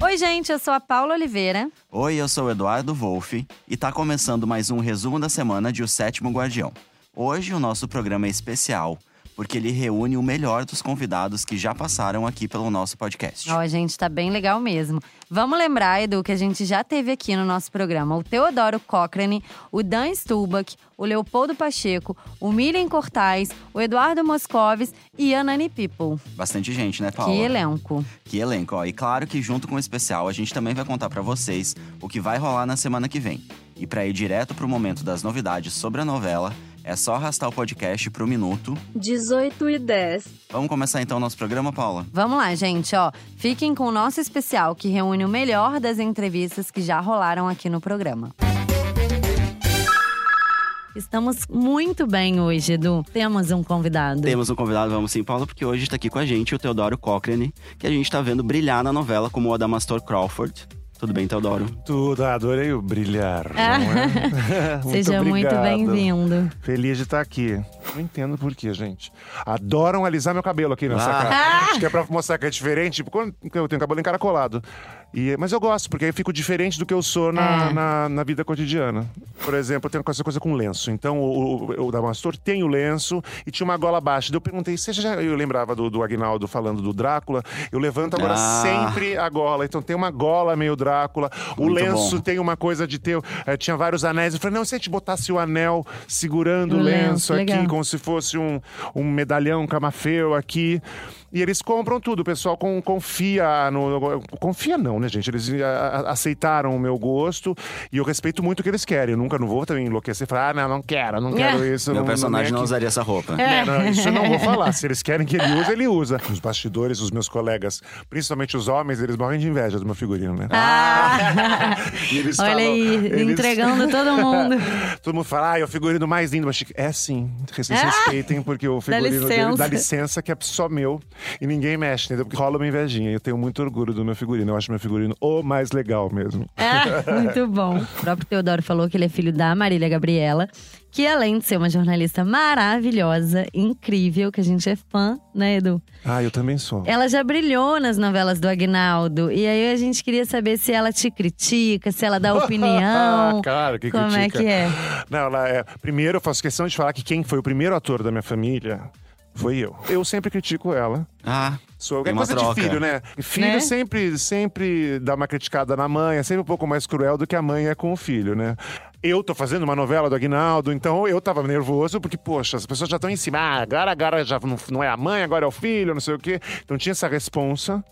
Oi, gente, eu sou a Paula Oliveira. Oi, eu sou o Eduardo Wolff e tá começando mais um resumo da semana de O Sétimo Guardião. Hoje o nosso programa é especial, porque ele reúne o melhor dos convidados que já passaram aqui pelo nosso podcast. Ó, gente, tá bem legal mesmo. Vamos lembrar, Edu, que a gente já teve aqui no nosso programa o Teodoro Cochrane, o Dan Stubach, o Leopoldo Pacheco, o Miriam Cortais, o Eduardo Moscovis e a Nani People. Bastante gente, né, Paula? Que elenco. Que elenco, ó. E claro que junto com o especial, a gente também vai contar pra vocês o que vai rolar na semana que vem. E pra ir direto pro momento das novidades sobre a novela, é só arrastar o podcast pro minuto 18 e 10. Vamos começar então o nosso programa, Paula? Vamos lá, gente, ó. Fiquem com o nosso especial que reúne o melhor das entrevistas que já rolaram aqui no programa. Estamos muito bem hoje, Edu. Temos um convidado. Temos um convidado, vamos sim, Paula, porque hoje está aqui com a gente o Teodoro Cochrane, que a gente tá vendo brilhar na novela como o Adamastor Crawford. Tudo bem, Teodoro? Tudo, adorei o brilhar. Ah. não é? Muito Seja muito obrigado. bem-vindo. Feliz de estar aqui. Não entendo por quê, gente. Adoram alisar meu cabelo aqui nessa Ah. cara. Acho que é pra mostrar que é diferente. Tipo, quando eu tenho cabelo encaracolado. E, mas eu gosto, porque aí eu fico diferente do que eu sou na, É. na, na vida cotidiana. Por exemplo, eu tenho essa coisa com lenço. Então, o, o, o Damastor tem o lenço e tinha uma gola baixa. Daí eu perguntei, você já. Eu lembrava do, do Agnaldo falando do Drácula. Eu levanto agora Ah. sempre a gola. Então tem uma gola meio Drácula. O Muito lenço bom. tem uma coisa de ter. eh, tinha vários anéis. Eu falei, não, se a gente botasse o anel segurando O o lenço, lenço, aqui, legal. como se fosse um, um medalhão camafeu aqui. E eles compram tudo, o pessoal com- confia no, no- Confia não, né, gente? Eles a- aceitaram o meu gosto e eu respeito muito o que eles querem. Eu nunca não vou também enlouquecer e falar, ah, não, não quero, não quero É. isso. Meu não, personagem não não, é aqui. usaria essa roupa. É, não, isso eu não vou falar. Se eles querem que ele use, ele usa. Os bastidores, os meus colegas, principalmente os homens, eles morrem de inveja do meu figurino, né? Ah! Eles Olha falam- aí, eles- entregando todo mundo. Todo mundo fala, ah, é o figurino mais lindo. Mas chique. é sim, vocês Ah! respeitem, porque o Dá figurino dele licença. dá licença que é só meu e ninguém mexe, entendeu? Porque rola uma invejinha. Eu tenho muito orgulho do meu figurino. Eu acho meu figurino o mais legal mesmo. Ah, muito bom. O próprio Teodoro falou que ele é filho da Marília Gabriela, que além de ser uma jornalista maravilhosa, incrível, que a gente é fã, né, Edu? Ah, eu também sou. Ela já brilhou nas novelas do Agnaldo. E aí a gente queria saber se ela te critica, se ela dá opinião. Claro que Como é critica. que é? Não, ela é. Primeiro, eu faço questão de falar que quem foi o primeiro ator da minha família foi eu. Eu sempre critico ela. Ah, Sou, é uma coisa troca. de filho, né? Filho Né? sempre, sempre dá uma criticada na mãe, é sempre um pouco mais cruel do que a mãe é com o filho, né? Eu tô fazendo uma novela do Aguinaldo, então eu tava nervoso, porque, poxa, as pessoas já estão em cima. Ah, agora, agora já não, não é a mãe, agora é o filho, não sei o quê. Então tinha essa responsa.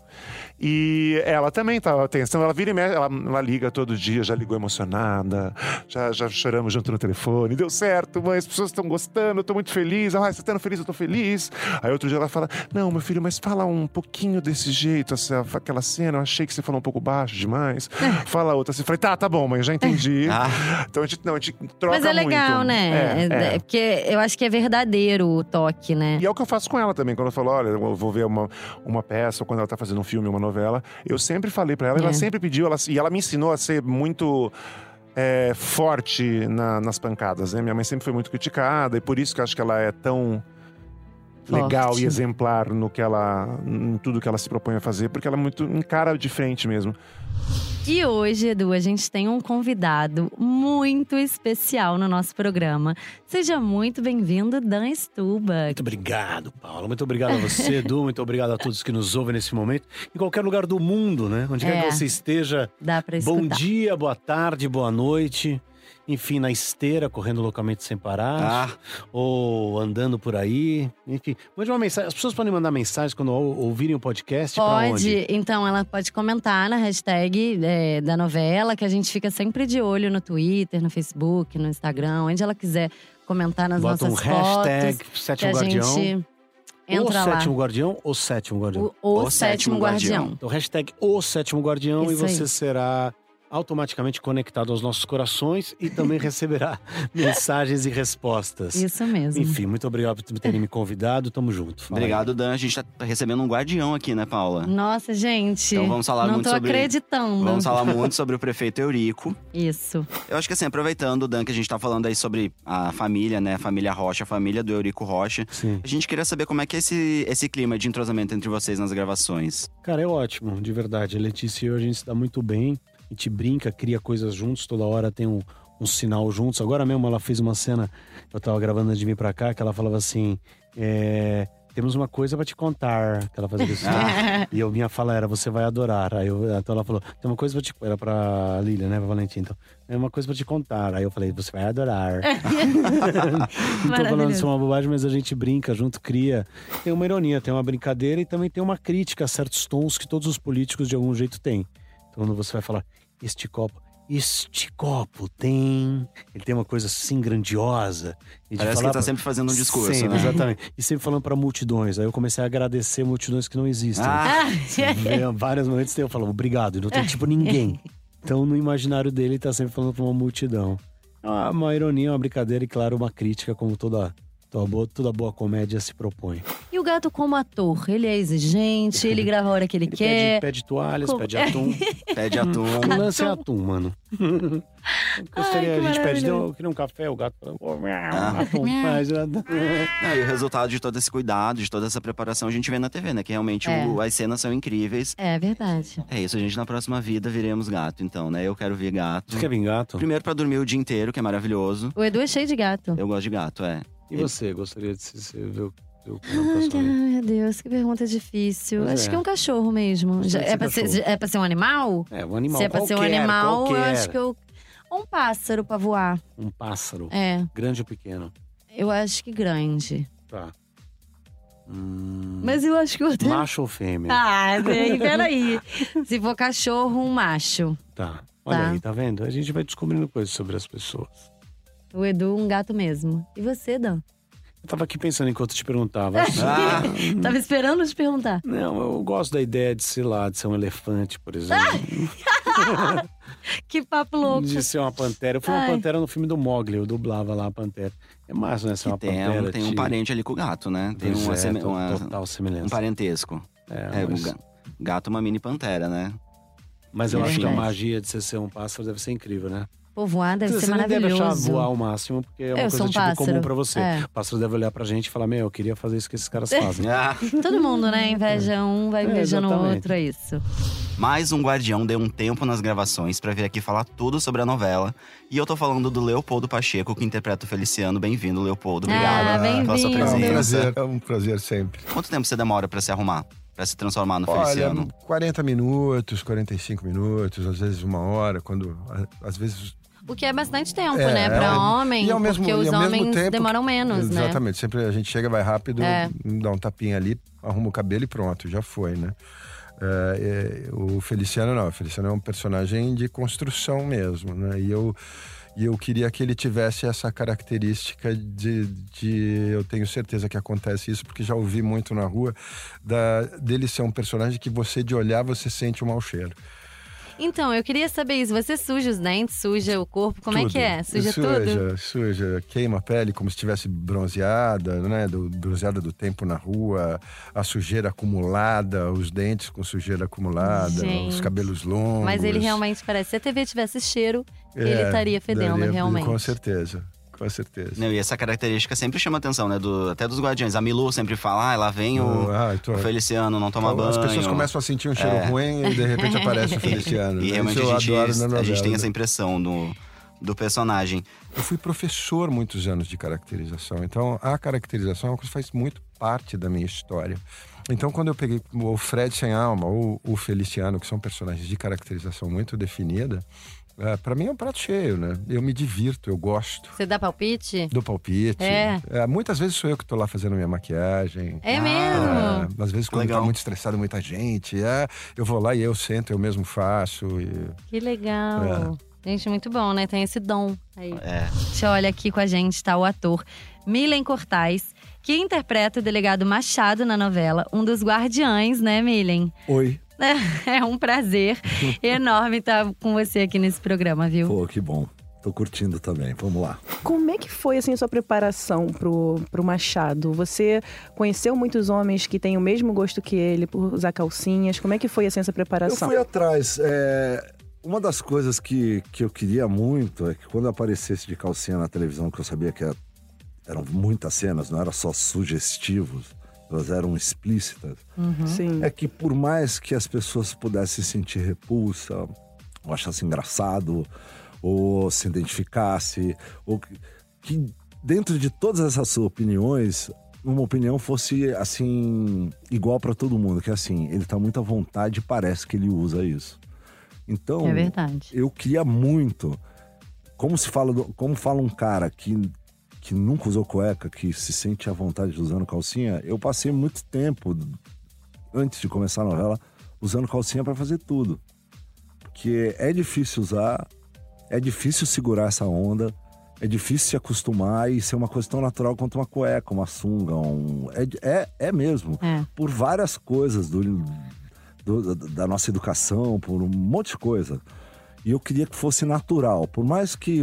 E ela também tava tensa. Então ela vira e mexe, ela, ela liga todo dia, já ligou emocionada, já, já choramos junto no telefone. Deu certo, mãe, as pessoas estão gostando, eu tô muito feliz. Ah, você tá feliz, eu tô feliz. Aí outro dia ela fala: Não, meu filho, mas fala um pouquinho desse jeito, essa, aquela cena, eu achei que você falou um pouco baixo demais. Fala outra assim. Falei, tá, tá bom, mãe, já entendi. Ah. Então a gente, não, a gente troca Mas é legal, muito. né? É, É- é. é Porque eu acho que é verdadeiro o toque, né? E é o que eu faço com ela também. Quando eu falo, olha, eu vou ver uma, uma peça, ou quando ela tá fazendo um filme, uma novela, eu sempre falei pra ela, É. ela sempre pediu, ela, e ela me ensinou a ser muito. é, forte na- nas pancadas, né? Minha mãe sempre foi muito criticada, e por isso que eu acho que ela é tão legal Forte. e exemplar no que ela. em tudo que ela se propõe a fazer, porque ela é muito encara de frente mesmo. E hoje, Edu, a gente tem um convidado muito especial no nosso programa. Seja muito bem-vindo, Dan Stuba. Muito obrigado, Paulo. Muito obrigado a você, Edu. Muito obrigado a todos que nos ouvem nesse momento. Em qualquer lugar do mundo, né? Onde quer É. que você esteja. Dá pra escutar. Bom dia, boa tarde, boa noite. Enfim, na esteira, correndo loucamente sem parar. Ah. Ou andando por aí. Enfim, mande uma mensagem. As pessoas podem mandar mensagens quando ou- ouvirem o podcast. Pode, então ela pode comentar na hashtag é, da novela, que a gente fica sempre de olho no Twitter, no Facebook, no Instagram, onde ela quiser comentar nas Bota um nossas hashtag fotos. Que Sétimo Guardião. gente o entra lá. Sétimo Guardião ou Sétimo Guardião? O, o O sétimo Sétimo guardião. Guardião. Então, hashtag o Sétimo Guardião Isso e você aí. será automaticamente conectado aos nossos corações e também receberá mensagens e respostas. Isso mesmo. Enfim, muito obrigado por terem me convidado. Tamo junto. Fala aí. Obrigado, Dan. A gente tá recebendo um guardião aqui, né, Paula? Nossa, gente. Então vamos falar não muito tô sobre- acreditando. Vamos falar muito sobre o prefeito Eurico. Isso. Eu acho que assim, aproveitando, Dan, que a gente tá falando aí sobre a família, né? A família Rocha, a família do Eurico Rocha. Sim. A gente queria saber como é que é esse, esse clima de entrosamento entre vocês nas gravações. Cara, é ótimo, de verdade. A Letícia e eu, a gente se dá muito bem. A gente brinca, cria coisas juntos, toda hora tem um, um sinal juntos. Agora mesmo ela fez uma cena, eu tava gravando antes de vir pra cá, que ela falava assim: é, temos uma coisa pra te contar. Que ela fazia isso. E eu, minha fala era, você vai adorar. Aí eu, então ela falou, tem uma coisa pra te Era pra Lília, né? Pra Valentim. Então, é uma coisa pra te contar. Aí eu falei, você vai adorar. Não tô falando isso é uma bobagem, mas a gente brinca junto, cria. Tem uma ironia, tem uma brincadeira e também tem uma crítica a certos tons que todos os políticos de algum jeito têm. Quando você vai falar, este copo. Este copo tem. Ele tem uma coisa assim grandiosa. E Parece que ele tá pra- sempre fazendo um discurso, Sempre, né? Exatamente. E sempre falando pra multidões. Aí eu comecei a agradecer multidões que não existem. Ah, vários momentos eu falo, obrigado, e não tem tipo ninguém. Então, no imaginário dele, ele tá sempre falando pra uma multidão. Uma, uma ironia, uma brincadeira e, claro, uma crítica, como toda, toda, boa, toda boa comédia se propõe. E o gato como ator? Ele é exigente, ele grava a hora que ele, Ele quer. pede, pede toalhas, Como- pede atum. pede atum. O lance é atum, mano. Gostaria, Ai, a gente pede, eu queria um café, o gato "Oh, Ah. atum, mas, atum." Ah, e o resultado de todo esse cuidado, de toda essa preparação, a gente vê na TV, né? Que realmente É. o- as cenas são incríveis. É verdade. É isso, a gente na próxima vida viremos gato, então, né? Eu quero ver gato. Você quer vir gato? Primeiro pra dormir o dia inteiro, que é maravilhoso. O Edu é cheio de gato. Eu gosto de gato, é. E você, gostaria de se, ver o vida? meu Deus, que pergunta difícil. Pois Acho é. que é um cachorro mesmo. Já- é, pra ser, é pra ser um animal? É, um animal Se é pra ser um qualquer, animal, eu qualquer. acho que eu. Ou um pássaro pra voar. Um pássaro, É, grande ou pequeno? eu acho que grande. Tá. Hum, Mas eu acho que o outro. Macho ou fêmea? Ah, bem, peraí. Se for cachorro, um macho. Tá. Olha Tá. aí, tá vendo? A gente vai descobrindo coisas sobre as pessoas. O Edu, um gato mesmo. E você, Dan? Eu tava aqui pensando enquanto te perguntava. Ah, Tava esperando te perguntar. Não, eu gosto da ideia de, sei lá, de ser um elefante, por exemplo. Que papo louco. de ser uma pantera. Eu fui uma Ai. pantera no filme do Mogli, eu dublava lá a pantera. É massa, né? Ser uma tem, pantera. um, tem um te- parente ali com o gato, né? Tem uma, é, seme- uma- total um semelhança. parentesco. É, É, o mas, ga- gato é uma mini pantera, né? mas eu É acho que a magia de você ser um pássaro deve ser incrível, né? Pô, voar deve você ser nem deve achar maravilhoso. voar ao máximo, porque é uma Eu coisa um tipo pássaro. comum pra você. É. O pássaro deve olhar pra gente e falar: Meu, eu queria fazer isso que esses caras fazem. Ah, Todo mundo, né? Inveja um, vai É, invejando o outro, é isso. mais um guardião deu um tempo nas gravações pra vir aqui falar tudo sobre a novela. E eu tô falando do Leopoldo Pacheco, que interpreta o Feliciano. Bem-vindo, Leopoldo. Obrigado Ah, pela sua bem-vindo. É um presença. prazer, é um prazer sempre. Quanto tempo você demora pra se arrumar? Pra se transformar no Olha, Feliciano? 40 minutos, 45 minutos, às vezes uma hora, quando. Às vezes. O que é bastante tempo, É, né? Pra é. homem, E ao mesmo- porque os ao mesmo homens tempo- demoram menos, né? Exatamente. Sempre a gente chega, vai rápido, É. dá um tapinha ali, arruma o cabelo e pronto, já foi, né? É, é, o Feliciano não, o Feliciano é um personagem de construção mesmo, né? E eu, e eu queria que ele tivesse essa característica de, de. Eu tenho certeza que acontece isso, porque já ouvi muito na rua, da, dele ser um personagem que você, de olhar, você sente um mau cheiro. Então, eu queria saber isso. Você suja os dentes, suja o corpo, como é Tudo. que é? Suja, tudo? suja, Suja, queima a pele como se estivesse bronzeada, né? Do, bronzeada do tempo na rua, a sujeira acumulada, os dentes com sujeira acumulada, Gente. os cabelos longos. Mas ele realmente parece. Se a TV tivesse cheiro, ele É, estaria fedendo, daria- realmente. Com certeza, com certeza. Não, e essa característica sempre chama atenção, né? Do, até dos guardiões. A Milu sempre fala, ah, lá vem o, Ah, então- o Feliciano, não toma banho. As pessoas começam a sentir um cheiro É. ruim e de repente aparece o Feliciano. E né? realmente a gente, a gente tem né? essa impressão do, do personagem. Eu fui professor muitos anos de caracterização, então a caracterização é uma coisa que faz muito parte da minha história. Então, quando eu peguei o Fred Sem Alma ou o Feliciano, que são personagens de caracterização muito definida, é, para mim é um prato cheio, né? Eu me divirto, eu gosto Você dá palpite? do palpite. É. É, muitas vezes sou eu que tô lá fazendo minha maquiagem. É Ah, mesmo? É, às vezes, quando Legal. tá muito estressado, muita gente, é, eu vou lá e eu sento, eu mesmo faço. E... Que legal. Gente, muito bom, né? Tem esse dom aí. É. Deixa eu olhar aqui com a gente, tá? O ator Milen Cortais, que interpreta o delegado Machado na novela, um dos guardiães, né, Milen? Oi. É um prazer enorme estar com você aqui nesse programa, viu? Pô, que bom. Tô curtindo também. Vamos lá. Como é que foi assim a sua preparação pro, pro Machado? Você conheceu muitos homens que têm o mesmo gosto que ele por usar calcinhas? Como é que foi assim essa Eu preparação? fui atrás. é, Uma das coisas que, que eu queria muito é que quando eu aparecesse de calcinha na televisão, que eu sabia que era- eram muitas cenas, não era só sugestivos, elas eram explícitas. Sim. É que por mais que as pessoas pudessem sentir repulsa, ou achassem engraçado, ou se identificasse, ou que, que dentro de todas essas opiniões, uma opinião fosse assim igual para todo mundo, que é assim, ele tá muito à vontade e parece que ele usa isso. Então, É verdade. eu queria muito. Como se fala, do- como fala um cara que, que nunca usou cueca, que se sente à vontade de usando calcinha, eu passei muito tempo antes de começar a novela usando calcinha para fazer tudo. Porque é difícil usar, é difícil segurar essa onda, é difícil se acostumar e ser uma coisa tão natural quanto uma cueca, uma sunga, um, é, é, é mesmo. É. Por várias coisas do, do- da nossa educação, por um monte de coisa. E eu queria que fosse natural. Por mais que.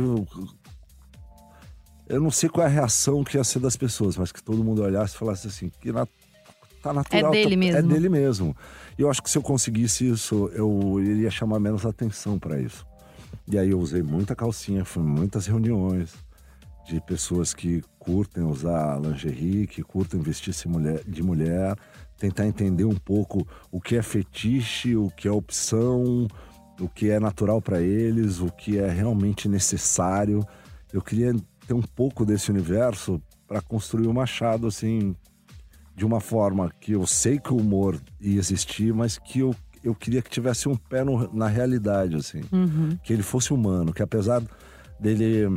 Eu, não sei qual é a reação que ia ser das pessoas, mas que todo mundo olhasse e falasse assim: que na, tá natural. É dele tá- mesmo. É dele mesmo. E eu acho que se eu conseguisse isso, eu iria chamar menos atenção para isso. E aí eu usei muita calcinha, fui em muitas reuniões de pessoas que curtem usar lingerie, que curtem vestir-se mulher- de mulher, tentar entender um pouco o que é fetiche, o que é opção, o que é natural para eles, o que é realmente necessário. Eu queria ter um pouco desse universo para construir o Machado assim de uma forma que eu sei que o humor ia existir, mas que eu, eu queria que tivesse um pé no- na realidade assim que ele fosse humano, que apesar dele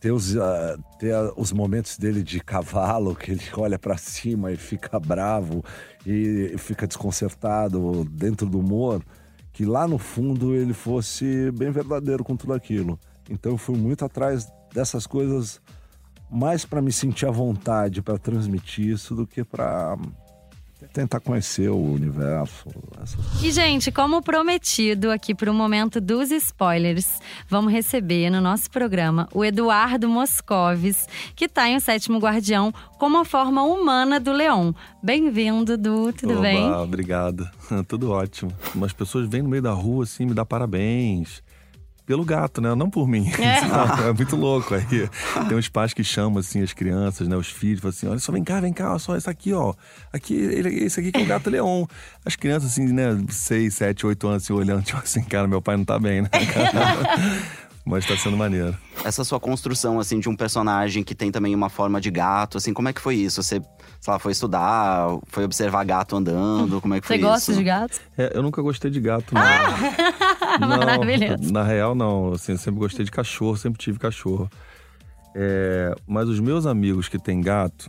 ter os, ah, ter os momentos dele de cavalo, que ele olha pra cima e fica bravo e fica desconcertado dentro do humor, que lá no fundo ele fosse bem verdadeiro com tudo aquilo. Então eu fui muito atrás dessas coisas mais pra me sentir à vontade para transmitir isso do que pra tentar conhecer o universo. essas E, gente, como prometido aqui para o momento dos spoilers, vamos receber no nosso programa o Eduardo Moscovis, que está em O Sétimo Guardião como a forma humana do Leão. Bem-vindo, Du, tudo Oba, bem? Obrigado. Tudo ótimo. Umas pessoas vêm no meio da rua assim, me dá parabéns. Pelo gato, né? Não por mim. É, muito louco. Aí tem uns pais que chamam assim as crianças, né? Os filhos, falam assim: olha só, vem cá, vem cá, olha só, esse aqui, ó. Aqui, ele, esse aqui que é o gato leão. As crianças, assim, né, 6, 7, 8 anos, assim, olhando, tipo assim, cara, meu pai não tá bem, né? Mas tá sendo maneiro. Essa sua construção, assim, de um personagem que tem também uma forma de gato, assim, como é que foi isso? Você, sei lá, foi estudar, foi observar gato andando, como é que Você foi gosta isso? de gatos? É, eu nunca gostei de gato, não. Não, Maravilhoso. Na real, não. Assim, eu sempre gostei de cachorro, sempre tive cachorro. É, mas os meus amigos que têm gato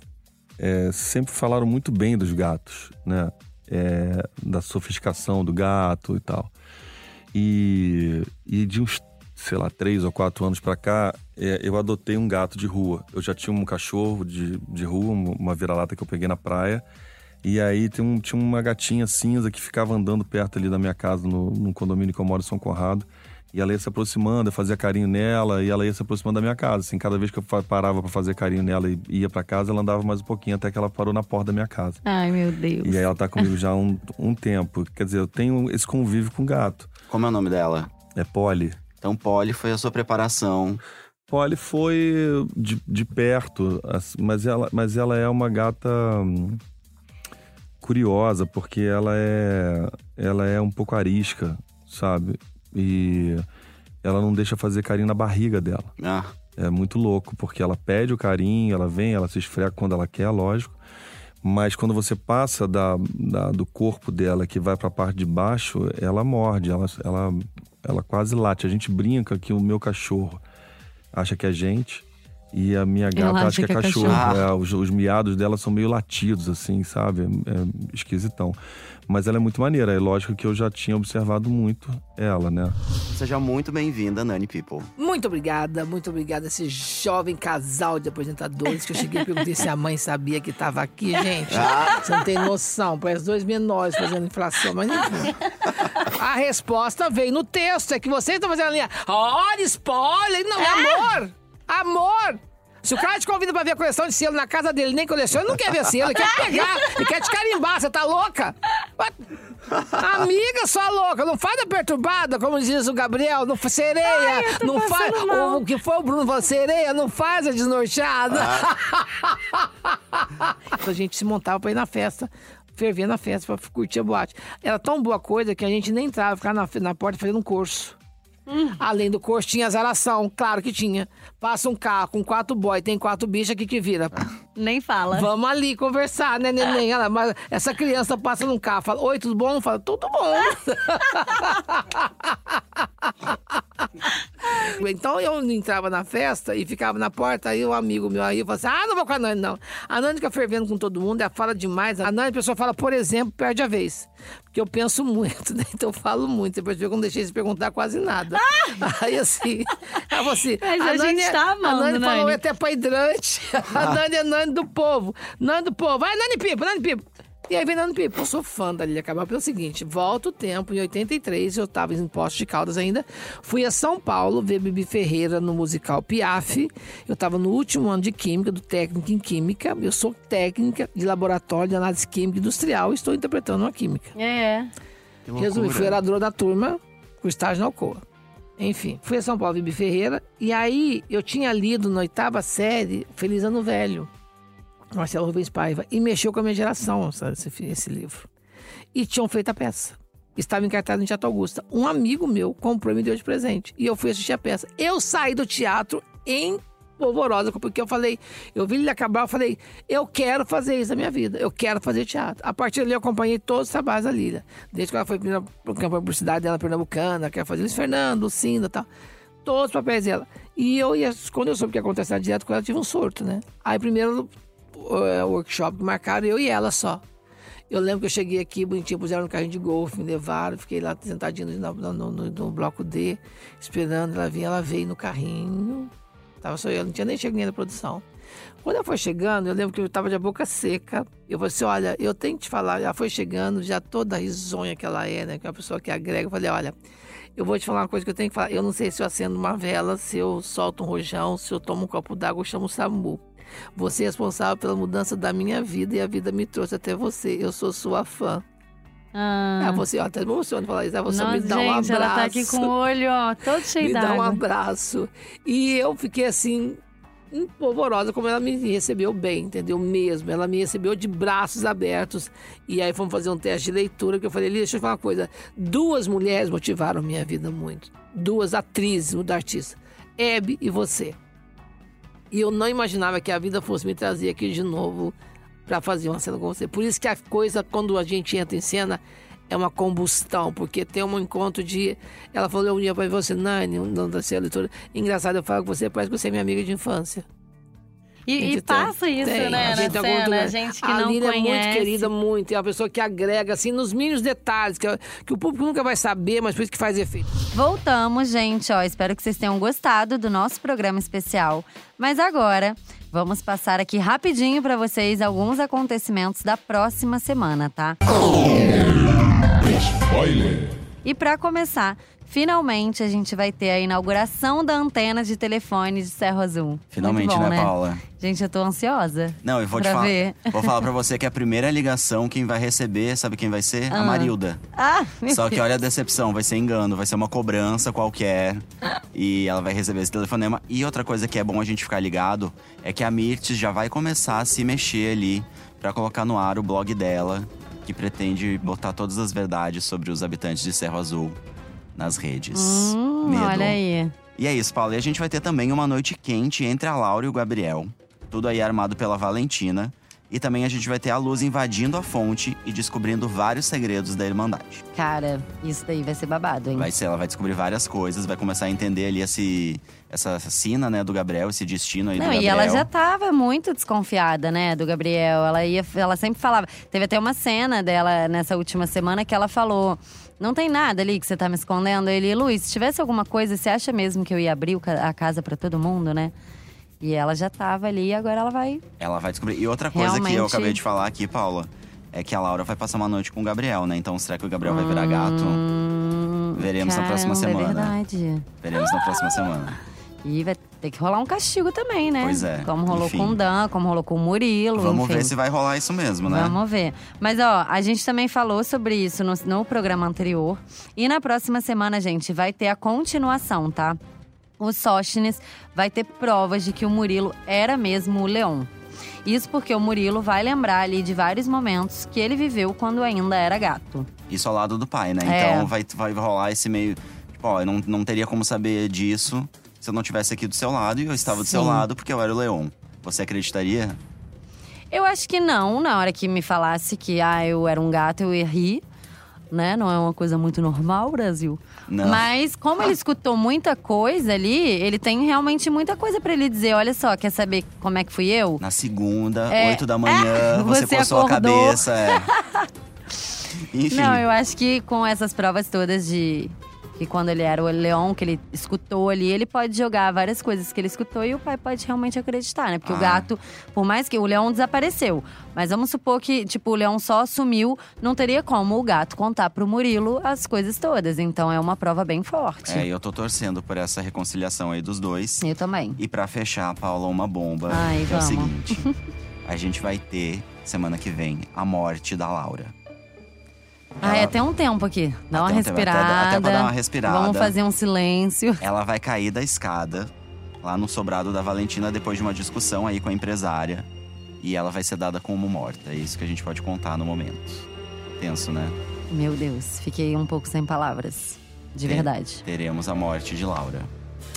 é, sempre falaram muito bem dos gatos, né? É, da sofisticação do gato e tal. E, e de uns, sei lá, três ou quatro anos pra cá, é, eu adotei um gato de rua. Eu já tinha um cachorro de, de rua, uma vira-lata que eu peguei na praia. E aí tem um- tinha uma gatinha cinza que ficava andando perto ali da minha casa, no, num condomínio que eu moro em São Conrado. E ela ia se aproximando, eu fazia carinho nela, e ela ia se aproximando da minha casa. Assim, cada vez que eu parava pra fazer carinho nela e ia pra casa, ela andava mais um pouquinho, até que ela parou na porta da minha casa. Ai, meu Deus. E aí ela tá comigo já há um, um tempo. Quer dizer, eu tenho esse convívio com gato. Como é o nome dela? É Polly. Então, Polly foi a sua preparação. Polly foi de, de perto, mas ela, mas ela é uma gata hum, curiosa, porque ela é, ela é um pouco arisca, sabe? E ela não deixa fazer carinho na barriga dela. Ah, É muito louco, porque ela pede o carinho, ela vem, ela se esfrega quando ela quer, lógico. Mas quando você passa da, da- do corpo dela que vai pra parte de baixo, ela morde, ela, ela, ela quase late. A gente brinca que o meu cachorro acha que é gente E a minha gata acha acha que é que é cachorro. cachorro. É, os, os miados dela são meio latidos, assim, sabe? É esquisitão. Mas ela é muito maneira. É lógico que eu já tinha observado muito ela, né? Seja muito bem-vinda, Nani People. Muito obrigada, muito obrigada a esse jovem casal de apresentadores que eu cheguei e perguntei se a mãe sabia que estava aqui, gente. Você não tem noção, parece dois menores fazendo inflação, mas enfim. A resposta veio no texto, é que vocês estão fazendo a linha. Olha, spoiler! Não, é amor! Amor! Se o cara te convida pra ver a coleção de selo na casa dele, nem coleciona, ele não quer ver selo, ele quer pegar, ele quer te carimbar, você tá louca? Amiga, sua louca, não faz a perturbada, como diz o Gabriel, não sereia, não faz. O, o que foi o Bruno falou, sereia, não faz a desnorteada. a gente se montava pra ir na festa. Fervia na festa pra curtir a boate. Era tão boa coisa que a gente nem entrava, ficava na, na porta fazendo um curso. Além do curso, tinha azaração, claro que tinha. Passa um carro com quatro boy, tem quatro bichos aqui que vira. Nem fala. Vamos ali conversar, né, neném? Ela, mas essa criança passa num carro, fala, oi, tudo bom? Fala, tudo bom. então eu entrava na festa e ficava na porta, aí o amigo meu aí, falava assim, ah, não vou com a Nani, não. A Nani fica fervendo com todo mundo, ela fala demais. A Nani, a pessoa fala, por exemplo, perde a vez. Porque eu penso muito, né? Então eu falo muito. Depois eu não deixei de perguntar quase nada. Aí assim, ela falou assim, Mas a gente é- tá A amando, Nani falou Nani. até pra hidrante. A Nani é Nani do povo. Nani do povo. Vai, Nani Pipo, Nani Pipo. E aí vem Nani Pipo. Eu sou fã da Lilia Cabral pelo seguinte: volta o tempo, em 83, eu tava em Poços de Caldas ainda. Fui a São Paulo ver Bibi Ferreira no musical Piaf. Eu tava no último ano de Química, do técnico em Química. Eu sou técnica de laboratório de análise química industrial e estou interpretando uma química. É. Resumi, loucura. fui oradora da turma, com estágio na Alcoa. Enfim, fui a São Paulo, Bibi Ferreira, e aí eu tinha lido na oitava série Feliz Ano Velho, Marcelo Rubens Paiva, e mexeu com a minha geração sabe, esse, esse livro. E tinham feito a peça. Estava encartado no Teatro Augusta. Um amigo meu comprou e me deu de presente. E eu fui assistir a peça. Eu saí do teatro em polvorosa, porque eu falei, eu vi ele acabar, eu falei, eu quero fazer isso na minha vida, eu quero fazer teatro. A partir dali eu acompanhei todos os trabalhos da Lília. Desde que ela foi para o de publicidade dela pernambucana, quer fazer Luiz Fernando, Lucinda e tal. Todos os papéis dela. E eu ia, quando eu soube que ia acontecer direto com ela, tive um surto, né? Aí primeiro o workshop que marcaram eu e ela só. Eu lembro que eu cheguei aqui, bonitinho, puseram no carrinho de golfe, me levaram, fiquei lá sentadinho no, no, no- no bloco D, esperando ela vir. Ela veio no carrinho, tava só eu, não tinha nem chegado na produção. Quando ela foi chegando, eu lembro que eu tava de boca seca. Eu falei assim: olha, eu tenho que te falar. Ela foi chegando, já toda risonha que ela é, né? Que é uma pessoa que agrega. Eu falei: olha, eu vou te falar uma coisa que eu tenho que falar. Eu não sei se eu acendo uma vela, se eu solto um rojão, se eu tomo um copo d'água, eu chamo o SAMU. Você é responsável pela mudança da minha vida e a vida me trouxe até você. Eu sou sua fã. Ah. Ah, você, ó, até emociona falar isso. Ah, você Nossa, me dá um gente, abraço. ela tá aqui com o olho, ó, todo cheio Me dá um d'água. abraço. E eu fiquei assim, empolvorosa como ela me recebeu bem, entendeu? Mesmo. Ela me recebeu de braços abertos. E aí fomos fazer um teste de leitura que eu falei, "Lília, deixa eu falar uma coisa. Duas mulheres motivaram minha vida muito. Duas atrizes, muda artista. Hebe e você. E eu não imaginava que a vida fosse me trazer aqui de novo para fazer uma cena com você. Por isso que a coisa, quando a gente entra em cena, é uma combustão, porque tem um encontro de. Ela falou um dia pra você, Nani, não da ser leitura. Engraçado, eu falo com você, parece que você é minha amiga de infância. E, e passa isso, tem, né, a gente cena, algum- a gente que a não Lília conhece. é muito querida, muito. É uma pessoa que agrega, assim, nos mínimos detalhes, que, que o público nunca vai saber, mas por isso que faz efeito. Voltamos, gente, ó, espero que vocês tenham gostado do nosso programa especial. Mas agora, vamos passar aqui rapidinho pra vocês alguns acontecimentos da próxima semana, tá? E pra começar, finalmente a gente vai ter a inauguração da antena de telefone de Serra Azul. Finalmente, bom, né, Paula? Gente, eu tô ansiosa. Não, eu vou te falar. ver. Vou falar pra você que a primeira ligação, quem vai receber, sabe quem vai ser? A Ah. Marilda. Ah, Só que olha a decepção, vai ser engano, vai ser uma cobrança qualquer. e ela vai receber esse telefonema. E outra coisa que é bom a gente ficar ligado é que a Mirtes já vai começar a se mexer ali pra colocar no ar o blog dela, que pretende botar todas as verdades sobre os habitantes de Cerro Azul nas redes. Hum, Medo. olha aí. E é isso, Paulo. E a gente vai ter também uma noite quente entre a Laura e o Gabriel. Tudo aí armado pela Valentina. E também a gente vai ter a luz invadindo a fonte e descobrindo vários segredos da Irmandade. Cara, isso daí vai ser babado, hein? Vai ser, ela vai descobrir várias coisas, vai começar a entender ali esse, essa sina, né, do Gabriel, esse destino aí Não, do e Gabriel. ela já tava muito desconfiada, né, do Gabriel. Ela ia, ela sempre falava. Teve até uma cena dela nessa última semana que ela falou: Não tem nada ali que você tá me escondendo. Ele, Luiz, se tivesse alguma coisa, você acha mesmo que eu ia abrir a casa pra todo mundo, né? E ela já tava ali e agora ela vai. Ela vai descobrir. E outra coisa que eu Realmente. acabei de falar aqui, Paula, é que a Laura vai passar uma noite com o Gabriel, né? Então será que o Gabriel vai virar gato? Hum, Veremos na próxima caramba, semana. É verdade. Veremos na próxima semana. E vai ter que rolar um castigo também, né? Pois é, Como rolou enfim. com o Dan, como rolou com o Murilo. Vamos enfim. ver se vai rolar isso mesmo, né? Vamos ver. Mas, ó, a gente também falou sobre isso no, no programa anterior. E na próxima semana, gente, vai ter a continuação, tá? O Sóstines vai ter provas de que o Murilo era mesmo o Leão. Isso porque o Murilo vai lembrar ali de vários momentos que ele viveu quando ainda era gato. Isso ao lado do pai, né? É. Então vai, vai rolar esse meio. Tipo, ó, eu não, não teria como saber disso se eu não tivesse aqui do seu lado e eu estava do seu lado porque eu era o Leon. Você acreditaria? Eu acho que não, na hora que me falasse que ah, eu era um gato, eu rir. Né? Não é uma coisa muito normal, Brasil. Não. Mas como ele escutou muita coisa ali, ele tem realmente muita coisa pra ele dizer. Olha só, quer saber como é que fui eu? Na segunda, É. oito da manhã, Ah, você, você coçou a acordou. cabeça. É. Enfim. Não, eu acho que com essas provas todas de que quando ele era o Leon, que ele escutou ali, ele pode jogar várias coisas que ele escutou e o pai pode realmente acreditar, né? Porque Ah. o gato, por mais que o Leão desapareceu, mas vamos supor que, tipo, o Leão só sumiu, não teria como o gato contar pro Murilo as coisas todas. Então é uma prova bem forte. É, eu tô torcendo por essa reconciliação aí dos dois. Eu também. E pra fechar, Paula, uma bomba. Ai, é o seguinte: a gente vai ter, semana que vem, a morte da Laura. Ah, é até um tempo aqui. Dá uma um tempo, até- respirada. até pra dar uma respirada. Vamos fazer um silêncio. Ela vai cair da escada lá no sobrado da Valentina depois de uma discussão aí com a empresária. E ela vai ser dada como morta. É isso que a gente pode contar no momento. Tenso, né? Meu Deus, fiquei um pouco sem palavras. De verdade. Teremos a morte de Laura.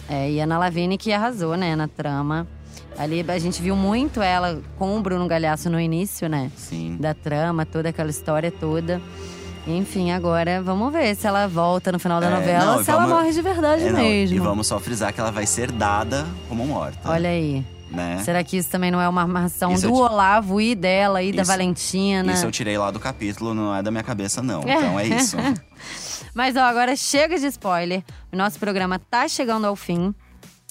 É, e a Ana Lavigne que arrasou, né, na trama. Ali a gente viu muito ela com o Bruno Galhaço no início, né? Sim. Da trama, toda aquela história toda. Enfim, agora vamos ver se ela volta no final da É, novela não, ou se ela vamos- morre de verdade É, não, mesmo. E vamos só frisar que ela vai ser dada como morta. Olha aí. né? Será que isso também não é uma armação Isso do Olavo e dela e da Isso- Valentina? Isso eu tirei lá do capítulo, não é da minha cabeça, não. É. Então é isso. Mas ó, agora chega de spoiler. O nosso programa tá chegando ao fim.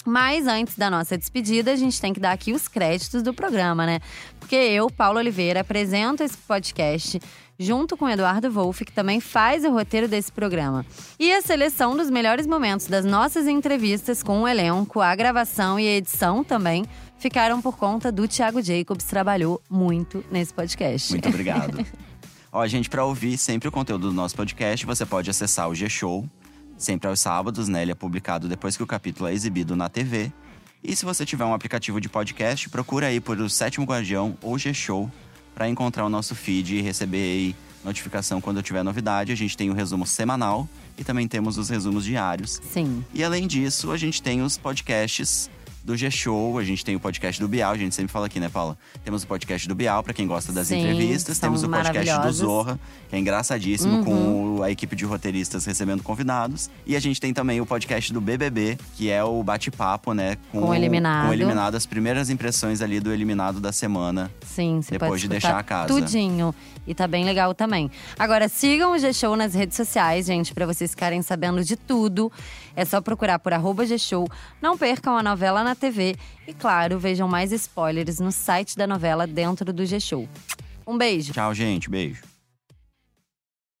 Mas antes da nossa despedida, a gente tem que dar aqui os créditos do programa, né? Porque eu, Paulo Oliveira, apresento esse podcast junto com o Eduardo Wolff, que também faz o roteiro desse programa. E a seleção dos melhores momentos das nossas entrevistas com o elenco, a gravação e a edição também ficaram por conta do Thiago Jacobs, trabalhou muito nesse podcast. Muito obrigado. Ó, gente, pra ouvir sempre o conteúdo do nosso podcast, você pode acessar o G-Show, sempre aos sábados, né? Ele é publicado depois que o capítulo é exibido na TV. E se você tiver um aplicativo de podcast, procura aí por O Sétimo Guardião ou G-Show para encontrar o nosso feed e receber notificação quando tiver novidade. A gente tem o resumo semanal e também temos os resumos diários. Sim. E além disso, a gente tem os podcasts do G-Show, a gente tem o podcast do Bial, a gente sempre fala aqui, né, Paula? Temos o podcast do Bial, para quem gosta das Sim, entrevistas. Temos o podcast do. Zorra, que é engraçadíssimo, Uhum. com a equipe de roteiristas recebendo convidados. E a gente tem também o podcast do BBB, que é o bate-papo, né, com, Com o eliminado. Com o eliminado, as primeiras impressões ali do eliminado da semana. Sim, você Depois de deixar a casa. Tudinho. E tá bem legal também. Agora, sigam o G-Show nas redes sociais, gente, pra vocês ficarem sabendo de tudo. É só procurar por arroba G-Show. Não percam a novela na TV. E, claro, vejam mais spoilers no site da novela dentro do G-Show. Um beijo. Tchau, gente. Beijo.